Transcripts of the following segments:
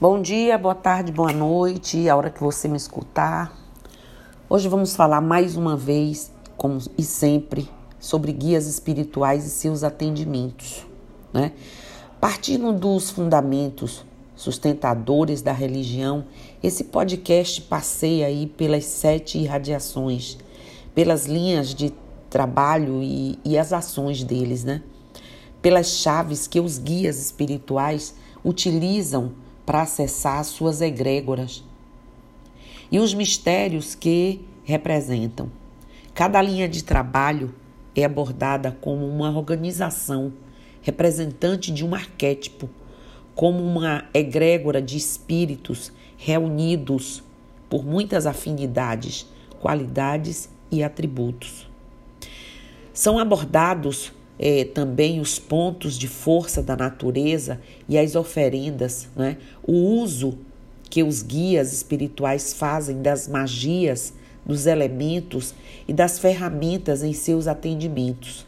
Bom dia, boa tarde, boa noite, a hora que você me escutar. Hoje vamos falar mais uma vez, como e sempre, sobre guias espirituais e seus atendimentos, né? Partindo dos fundamentos sustentadores da religião, esse podcast passeia aí pelas sete irradiações, pelas linhas de trabalho e, e as ações deles, né? Pelas chaves que os guias espirituais utilizam para acessar as suas egrégoras e os mistérios que representam. Cada linha de trabalho é abordada como uma organização representante de um arquétipo, como uma egrégora de espíritos reunidos por muitas afinidades, qualidades e atributos. São abordados é, também os pontos de força da natureza e as oferendas, né? o uso que os guias espirituais fazem das magias, dos elementos e das ferramentas em seus atendimentos,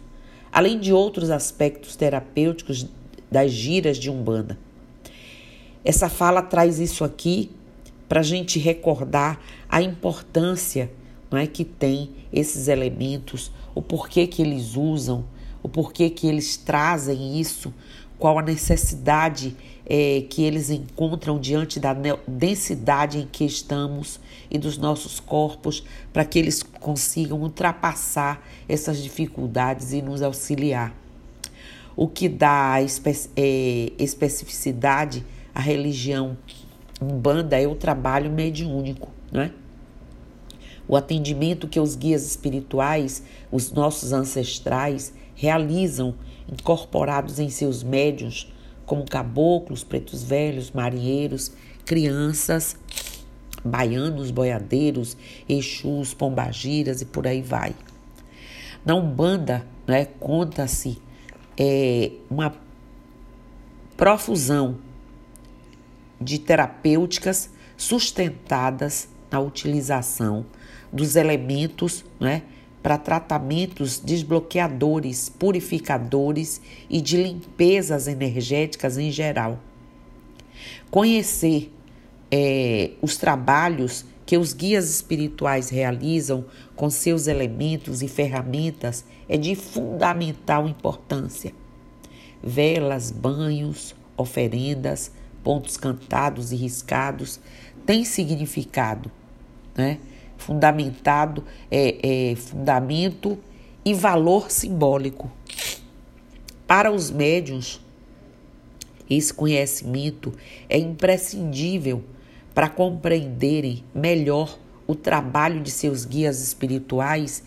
além de outros aspectos terapêuticos das giras de Umbanda. Essa fala traz isso aqui para a gente recordar a importância não é, que tem esses elementos, o porquê que eles usam, o porquê que eles trazem isso, qual a necessidade é, que eles encontram diante da densidade em que estamos e dos nossos corpos, para que eles consigam ultrapassar essas dificuldades e nos auxiliar. O que dá espe é, especificidade à religião Umbanda é o trabalho mediúnico, não é? O atendimento que os guias espirituais, os nossos ancestrais, realizam incorporados em seus médiuns, como caboclos, pretos velhos, marinheiros, crianças, baianos, boiadeiros, exus, pombagiras e por aí vai. Na Umbanda, né, conta-se é, uma profusão de terapêuticas sustentadas na utilização dos elementos né, para tratamentos desbloqueadores, purificadores e de limpezas energéticas em geral. Conhecer é, os trabalhos que os guias espirituais realizam com seus elementos e ferramentas é de fundamental importância. Velas, banhos, oferendas, pontos cantados e riscados têm significado, né? Fundamentado, é, é, fundamento e valor simbólico. Para os médiuns, esse conhecimento é imprescindível para compreenderem melhor o trabalho de seus guias espirituais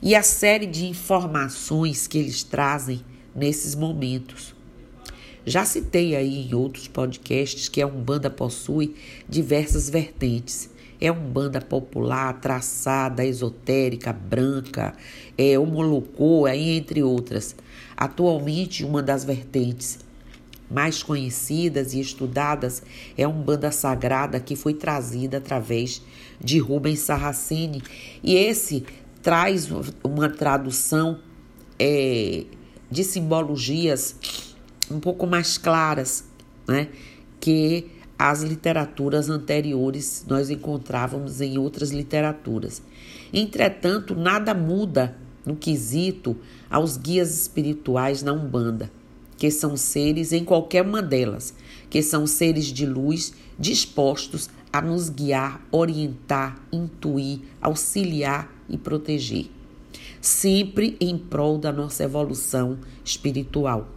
e a série de informações que eles trazem nesses momentos. Já citei aí em outros podcasts que a Umbanda possui diversas vertentes é umbanda popular, traçada, esotérica, branca, é aí entre outras. Atualmente, uma das vertentes mais conhecidas e estudadas é a Umbanda Sagrada que foi trazida através de Rubens Sarraceni. E esse traz uma tradução é, de simbologias um pouco mais claras, né? Que as literaturas anteriores nós encontrávamos em outras literaturas. Entretanto, nada muda no quesito aos guias espirituais na Umbanda, que são seres em qualquer uma delas, que são seres de luz dispostos a nos guiar, orientar, intuir, auxiliar e proteger, sempre em prol da nossa evolução espiritual.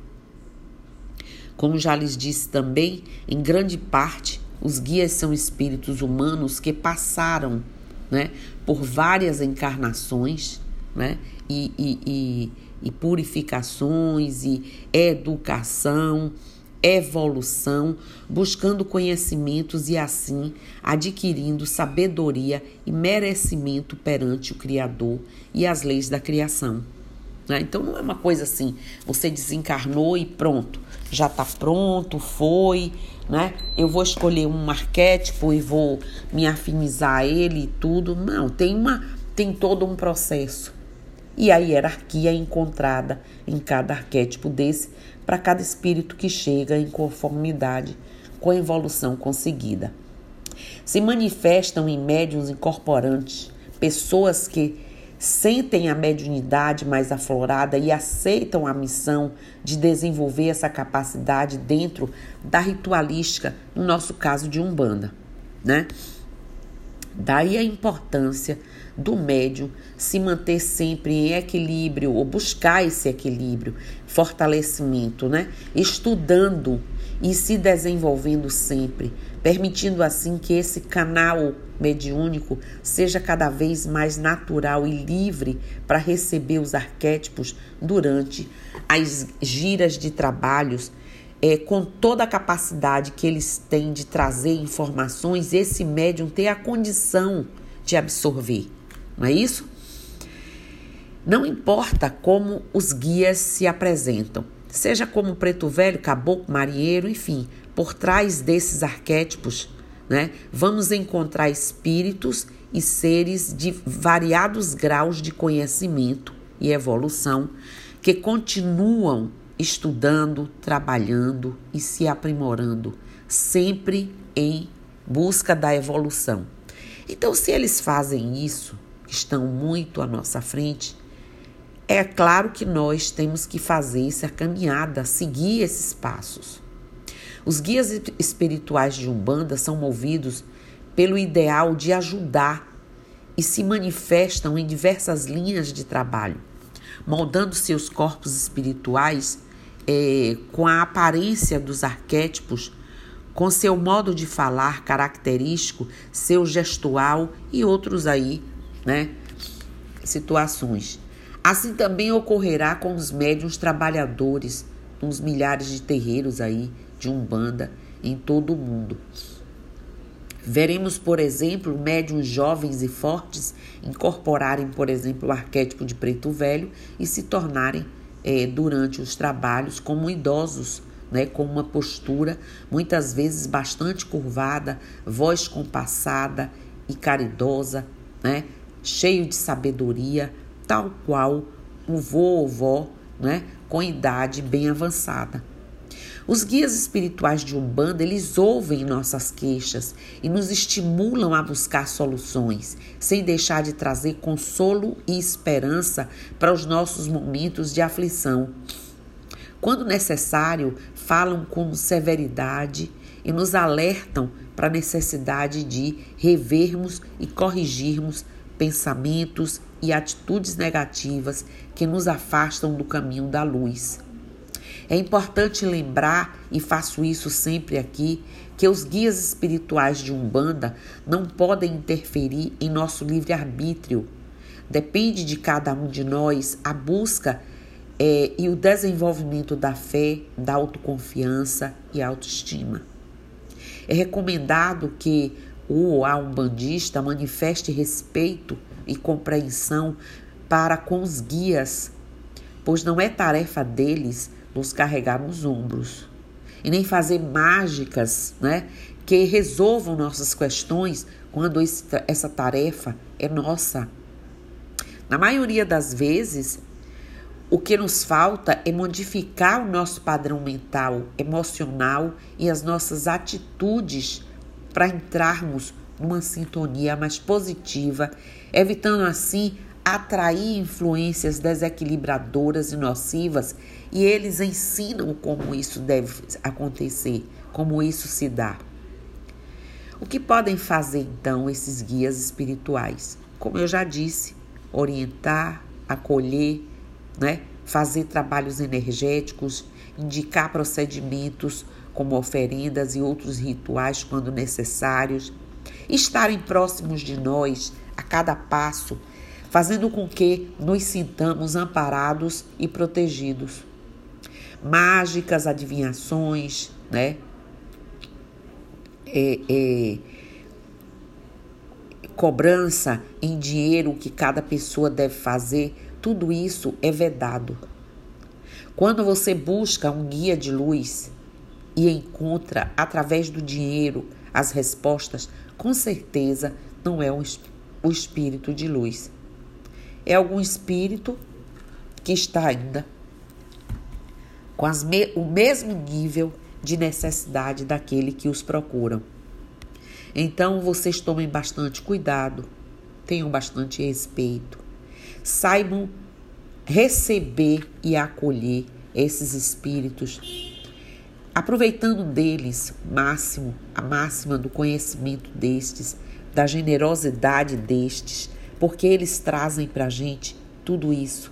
Como já lhes disse também, em grande parte, os guias são espíritos humanos que passaram né, por várias encarnações né, e, e, e, e purificações e educação, evolução, buscando conhecimentos e assim adquirindo sabedoria e merecimento perante o Criador e as leis da criação. Né? Então não é uma coisa assim, você desencarnou e pronto, já está pronto, foi, né? Eu vou escolher um arquétipo e vou me afinizar a ele e tudo. Não, tem uma, tem todo um processo. E a hierarquia é encontrada em cada arquétipo desse para cada espírito que chega em conformidade com a evolução conseguida. Se manifestam em médiums incorporantes, pessoas que sentem a mediunidade mais aflorada e aceitam a missão de desenvolver essa capacidade dentro da ritualística, no nosso caso de Umbanda, né? Daí a importância do médium se manter sempre em equilíbrio ou buscar esse equilíbrio, fortalecimento, né? Estudando e se desenvolvendo sempre, permitindo assim que esse canal mediúnico seja cada vez mais natural e livre para receber os arquétipos durante as giras de trabalhos é, com toda a capacidade que eles têm de trazer informações, esse médium ter a condição de absorver, não é isso? Não importa como os guias se apresentam, seja como preto velho, caboclo, marinheiro, enfim, por trás desses arquétipos, né, vamos encontrar espíritos e seres de variados graus de conhecimento e evolução que continuam estudando, trabalhando e se aprimorando, sempre em busca da evolução. Então, se eles fazem isso, estão muito à nossa frente, é claro que nós temos que fazer essa caminhada, seguir esses passos. Os guias espirituais de Umbanda são movidos pelo ideal de ajudar e se manifestam em diversas linhas de trabalho, moldando seus corpos espirituais é, com a aparência dos arquétipos, com seu modo de falar característico, seu gestual e outros aí, né, situações. Assim também ocorrerá com os médiuns trabalhadores, uns milhares de terreiros aí de Umbanda em todo o mundo. Veremos, por exemplo, médiuns jovens e fortes incorporarem, por exemplo, o arquétipo de preto velho e se tornarem é, durante os trabalhos como idosos, né, com uma postura muitas vezes bastante curvada, voz compassada e caridosa, né, cheio de sabedoria, tal qual o vô ou vó, né, com idade bem avançada. Os guias espirituais de Umbanda, eles ouvem nossas queixas e nos estimulam a buscar soluções, sem deixar de trazer consolo e esperança para os nossos momentos de aflição. Quando necessário, falam com severidade e nos alertam para a necessidade de revermos e corrigirmos pensamentos e atitudes negativas que nos afastam do caminho da luz. É importante lembrar, e faço isso sempre aqui, que os guias espirituais de Umbanda não podem interferir em nosso livre-arbítrio. Depende de cada um de nós a busca é, e o desenvolvimento da fé, da autoconfiança e autoestima. É recomendado que o a umbandista manifeste respeito e compreensão para com os guias, pois não é tarefa deles nos carregar nos ombros e nem fazer mágicas, né, que resolvam nossas questões quando essa tarefa é nossa. Na maioria das vezes, o que nos falta é modificar o nosso padrão mental, emocional e as nossas atitudes para entrarmos numa sintonia mais positiva, evitando assim atrair influências desequilibradoras e nocivas e eles ensinam como isso deve acontecer, como isso se dá. O que podem fazer então esses guias espirituais? Como eu já disse, orientar, acolher, né? fazer trabalhos energéticos, indicar procedimentos como oferendas e outros rituais quando necessários, estarem próximos de nós a cada passo fazendo com que nos sintamos amparados e protegidos. Mágicas, adivinhações, né? É, é, cobrança em dinheiro que cada pessoa deve fazer, tudo isso é vedado. Quando você busca um guia de luz e encontra através do dinheiro as respostas, com certeza não é o espírito de luz é algum espírito que está ainda com me o mesmo nível de necessidade daquele que os procuram. Então vocês tomem bastante cuidado, tenham bastante respeito, saibam receber e acolher esses espíritos, aproveitando deles máximo, a máxima do conhecimento destes, da generosidade destes, porque eles trazem para a gente tudo isso.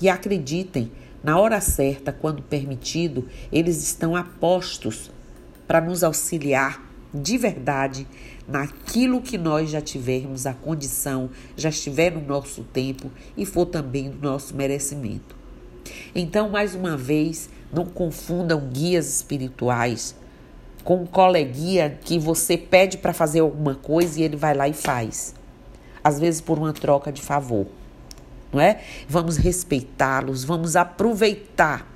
E acreditem, na hora certa, quando permitido, eles estão apostos para nos auxiliar de verdade naquilo que nós já tivermos a condição, já estiver no nosso tempo e for também do nosso merecimento. Então, mais uma vez, não confundam guias espirituais com um coleguinha que você pede para fazer alguma coisa e ele vai lá e faz. Às vezes por uma troca de favor. Não é? Vamos respeitá-los, vamos aproveitar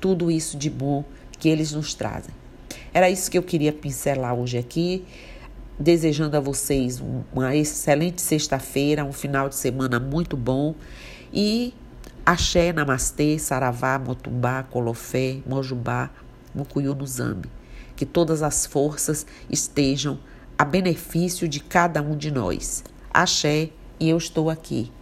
tudo isso de bom que eles nos trazem. Era isso que eu queria pincelar hoje aqui, desejando a vocês uma excelente sexta-feira, um final de semana muito bom e axé, namastê, saravá, motumbá, colofé, mojubá, mucuyu no zambi. Que todas as forças estejam a benefício de cada um de nós. Axé e eu estou aqui.